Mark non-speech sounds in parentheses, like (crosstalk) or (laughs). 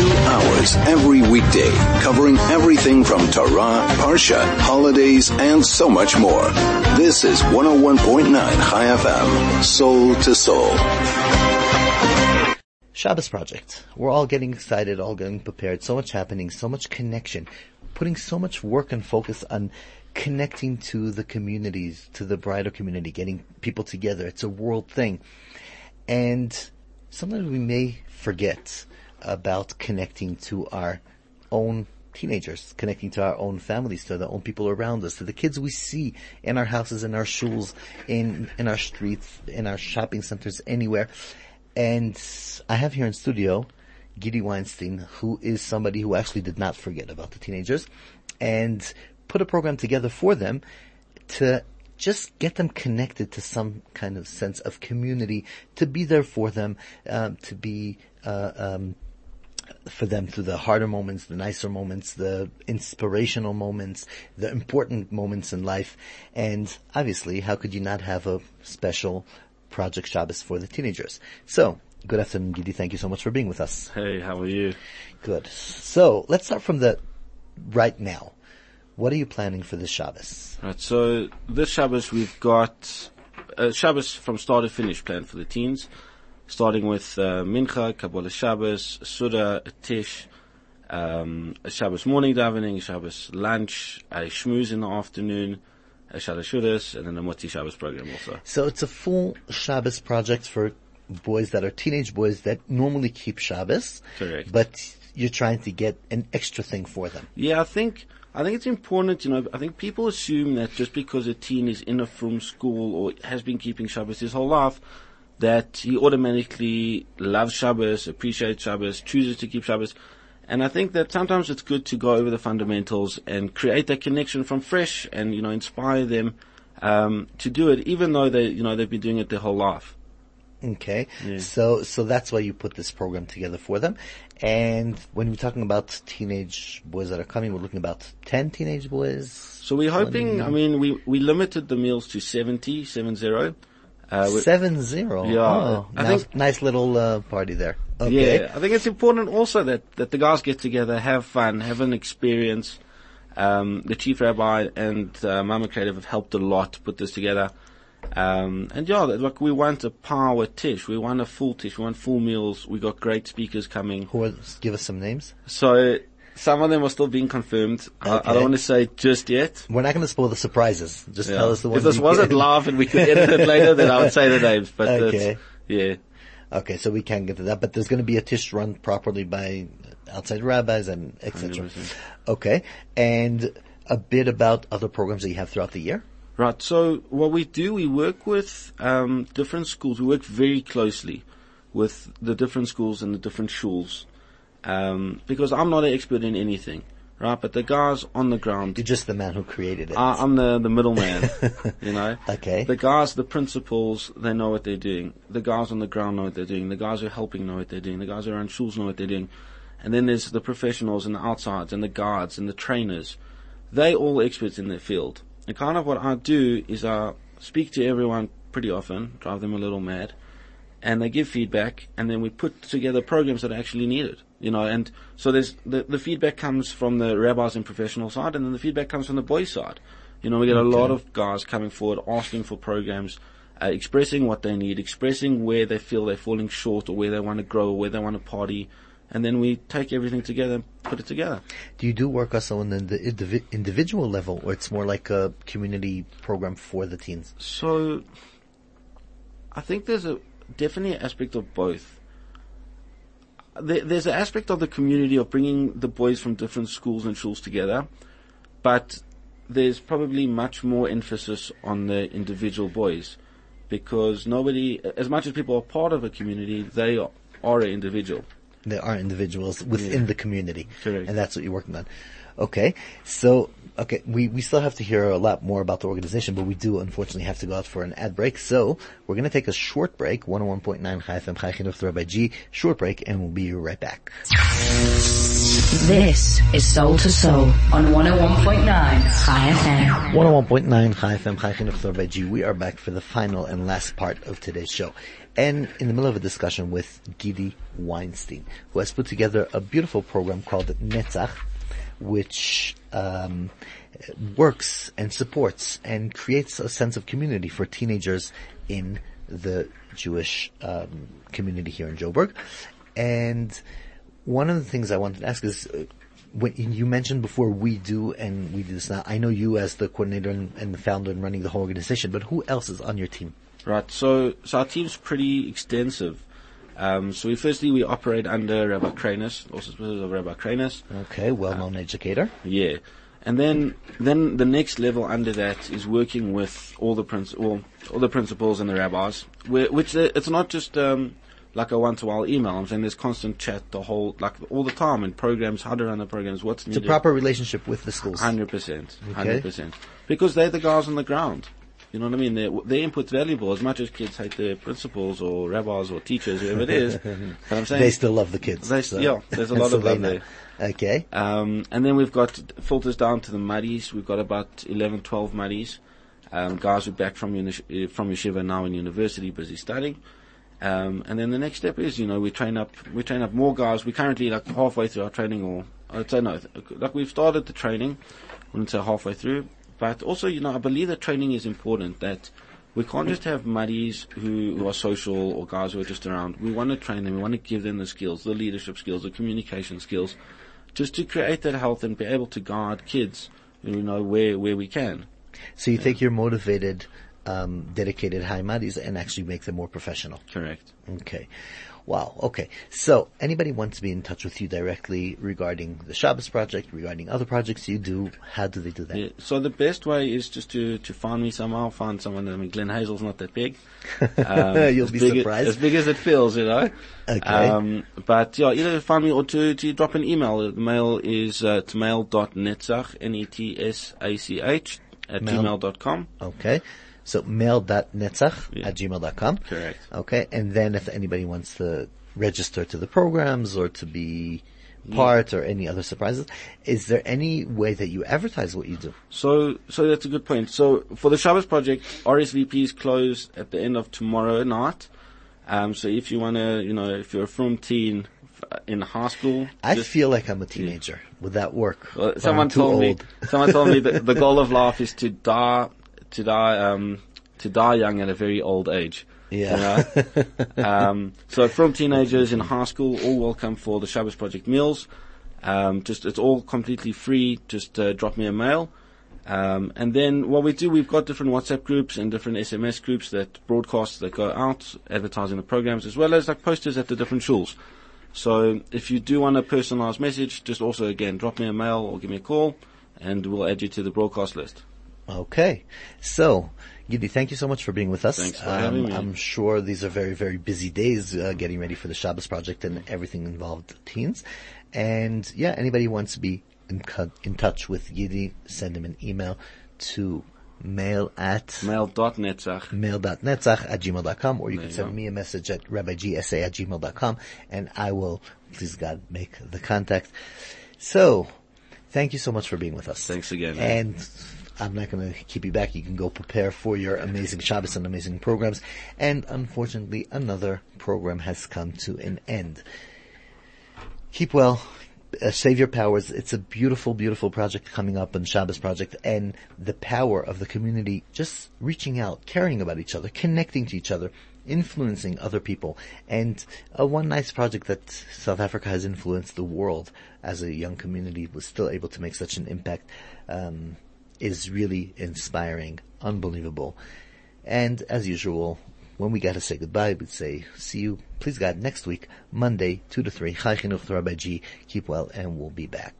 Two hours every weekday, covering everything from Torah, Parsha, holidays, and so much more. This is 101.9 Chai FM, soul to soul. Shabbos Project. We're all getting excited, all getting prepared. So much happening, so much connection, putting so much work and focus on connecting to the communities, to the bridal community, getting people together. It's a world thing. And sometimes we may forget about connecting to our own teenagers, connecting to our own families, to the own people around us, to the kids we see in our houses, in our schools, in, in our streets, in our shopping centers, anywhere. And I have here in studio Gedi Weinstein, who is somebody who actually did not forget about the teenagers and put a program together for them to just get them connected to some kind of sense of community, to be there for them, um, to be uh, um, for them through the harder moments, the nicer moments, the inspirational moments, the important moments in life. And obviously, how could you not have a special Project Shabbos for the teenagers? So, good afternoon, Gedi. Thank you so much for being with us. Hey, how are you? Good. So, let's start from the right now. What are you planning for this Shabbos? Right, so this Shabbos we've got a Shabbos from start to finish planned for the teens, starting with uh, Mincha, Kabbalah Shabbos, Suda, Tish, um, Shabbos morning davening, Shabbos lunch, a Shmooze in the afternoon, a Shalashudas, and then a Moti Shabbos program also. So it's a full Shabbos project for boys that are teenage boys that normally keep Shabbos. Correct. But you're trying to get an extra thing for them. Yeah, I think I think it's important, you know, I think people assume that just because a teen is in a from school or has been keeping Shabbos his whole life, that he automatically loves Shabbos, appreciates Shabbos, chooses to keep Shabbos. And I think that sometimes it's good to go over the fundamentals and create that connection from fresh and, you know, inspire them, um, to do it, even though they, you know, they've been doing it their whole life. Okay. So, so that's why you put this program together for them. And when we're talking about teenage boys that are coming, we're looking about 10 teenage boys. So we're hoping, I mean, we, we limited the meals to 70, 70. Uh, we- Seven zero. Yeah, Oh, I nice, think- nice little, uh, party there. Okay. Yeah, I think it's important also that, that the guys get together, have fun, have an experience. Um, the chief rabbi and uh, Mama Creative have helped a lot to put this together. Um, and yeah, like we want a power tish, we want a full tish, we want full meals. We got great speakers coming. Who are, give us some names. So some of them are still being confirmed. I, I don't want to say just yet. We're not going to spoil the surprises. Just Yeah. tell us the ones. if this wasn't live and we could edit it later, then I would say the names. But Okay. yeah. Okay, so we can get to that, but there's going to be a tish run properly by outside rabbis and etc. 100%. Okay, and a bit about other programs that you have throughout the year. Right. So what we do, we work with um, different schools. We work very closely with the different schools and the different shuls, um, because I'm not an expert in anything, right? But the guys on the ground, You're just the man who created it. I, I'm the the middleman, (laughs) you know. Okay. The guys, the principals, they know what they're doing. The guys on the ground know what they're doing. The guys who are helping know what they're doing. The guys who are on shuls know what they're doing. And then there's the professionals and the outsides and the guards and the trainers. They all experts in their field. And kind of what I do is I speak to everyone pretty often, drive them a little mad, and they give feedback, and then we put together programs that are actually needed. You know, and so there's the, the feedback comes from the rabbis and professional side, and then the feedback comes from the boys side. You know, we get a lot of guys coming forward asking for programs, uh, expressing what they need, expressing where they feel they're falling short, or where they want to grow, or where they want to party, and then we take everything together and put it together. Do you do work also on the indivi- individual level, or it's more like a community program for the teens? So, I think there's a definitely an aspect of both. There, there's an aspect of the community of bringing the boys from different schools and schools together, but there's probably much more emphasis on the individual boys because nobody, as much as people are part of a community, they are, are an individual. There are individuals within the community, Correct. and that's what you're working on. Okay, so okay, we we still have to hear a lot more about the organization, but we do unfortunately have to go out for an ad break. So we're going to take a short break. 101.9 Chai FM Chai Chinuch Rabbi G. Short break, and we'll be right back. This is Soul to Soul on 101.9 Chai FM. 101.9 Chai FM, Chai Chinuch. We are back for the final and last part of today's show. And in the middle of a discussion with Gedi Weinstein, who has put together a beautiful program called Netzach, which um, works and supports and creates a sense of community for teenagers in the Jewish um, community here in Joburg. And one of the things I wanted to ask is, uh, when you mentioned before we do and we do this now, I know you as the coordinator and, and the founder and running the whole organization, but who else is on your team? Right. So, so our team's pretty extensive. Um, so we firstly we operate under Rabbi Kranus, also of Rabbi Kranus. Okay, well-known uh, educator. Yeah. And then, then the next level under that is working with all the princ- all, all the principals and the rabbis, which it's not just, um, like a once a while email. I'm saying there's constant chat the whole, like all the time in programs, how to run the programs, what's needed. It's a proper relationship with the schools. 100%. 100%. Because they're the guys on the ground. You know what I mean? Their, their input's valuable as much as kids hate their principals or rabbis or teachers, whoever it is. (laughs) but I'm saying they still love the kids. They, so. Yeah, there's a lot of love there. Okay. Um, and then we've got filters down to the muddies. We've got about 11, 12 muddies. Um, guys who are back from, uni- from yeshiva now in university, busy studying. Um, and then the next step is, you know, we train up, we train up more guys. We're currently like halfway through our training or, I'd say no, like we've started the training. I wouldn't say halfway through. But also, you know, I believe that training is important, that we can't just have muddies who, who are social or guys who are just around. We want to train them. We want to give them the skills, the leadership skills, the communication skills, just to create that health and be able to guide kids, you know, where, where we can. So you yeah. think you're motivated um, dedicated high madis and actually make them more professional. Correct. Okay. Wow. Okay. So anybody wants to be in touch with you directly regarding the Shabbos project, regarding other projects you do, how do they do that? Yeah, so the best way is just to, to find me somehow, find someone, I mean, Glen Hazel's not that big. (laughs) Um, You'll be surprised. As, as, big as it feels, you know. Okay. Um, but yeah, either find me or to, to drop an email. The mail is, uh, to mail.netzach, N-E-T-S-A-C-H, at mail. gmail.com. Okay. So mail.netzach yeah. at gmail.com. Correct. Okay. And then if anybody wants to register to the programs or to be part yeah. or any other surprises, is there any way that you advertise what you do? So, so that's a good point. So for the Shabbos project, RSVPs close at the end of tomorrow night. Um, so if you want to, you know, if you're a from teen in high school, I feel like I'm a teenager. Yeah. Would that work? Well, someone told me. Someone told me that the (laughs) goal of life is to die to die um, to die young at a very old age. Yeah. You (laughs) know? um, so from teenagers in high school, all welcome for the Shabbos Project meals. Um, just it's all completely free. Just uh, drop me a mail. Um, and then what we do, we've got different WhatsApp groups and different SMS groups that broadcast that go out advertising the programs as well as like posters at the different schools. So if you do want a personalized message, just also again drop me a mail or give me a call, and we'll add you to the broadcast list. Okay. So, Gedi, thank you so much for being with us. Thanks for um, having me. I'm sure these are very, very busy days uh, getting ready for the Shabbos project and everything involved teens. And yeah, anybody who wants to be in, in touch with Gedi, send him an email to mail at mail.netzach mail.netzach at gmail.com or you there can send me a message at rabbigsa at gmail.com and I will, please God, make the contact. So, thank you so much for being with us. Thanks again. And I'm not going to keep you back. You can go prepare for your amazing Shabbos and amazing programs. And unfortunately, another program has come to an end. Keep well. Uh, save your powers. It's a beautiful, beautiful project coming up on Shabbos project and the power of the community just reaching out, caring about each other, connecting to each other, influencing other people. And uh, one nice project that South Africa has influenced the world as a young community was still able to make such an impact. Um, is really inspiring, unbelievable. And as usual, when we got to say goodbye, we'd say, see you, please God, next week, Monday, 2 to 3, Chai Chinuch Rabbi G. Keep well, and we'll be back.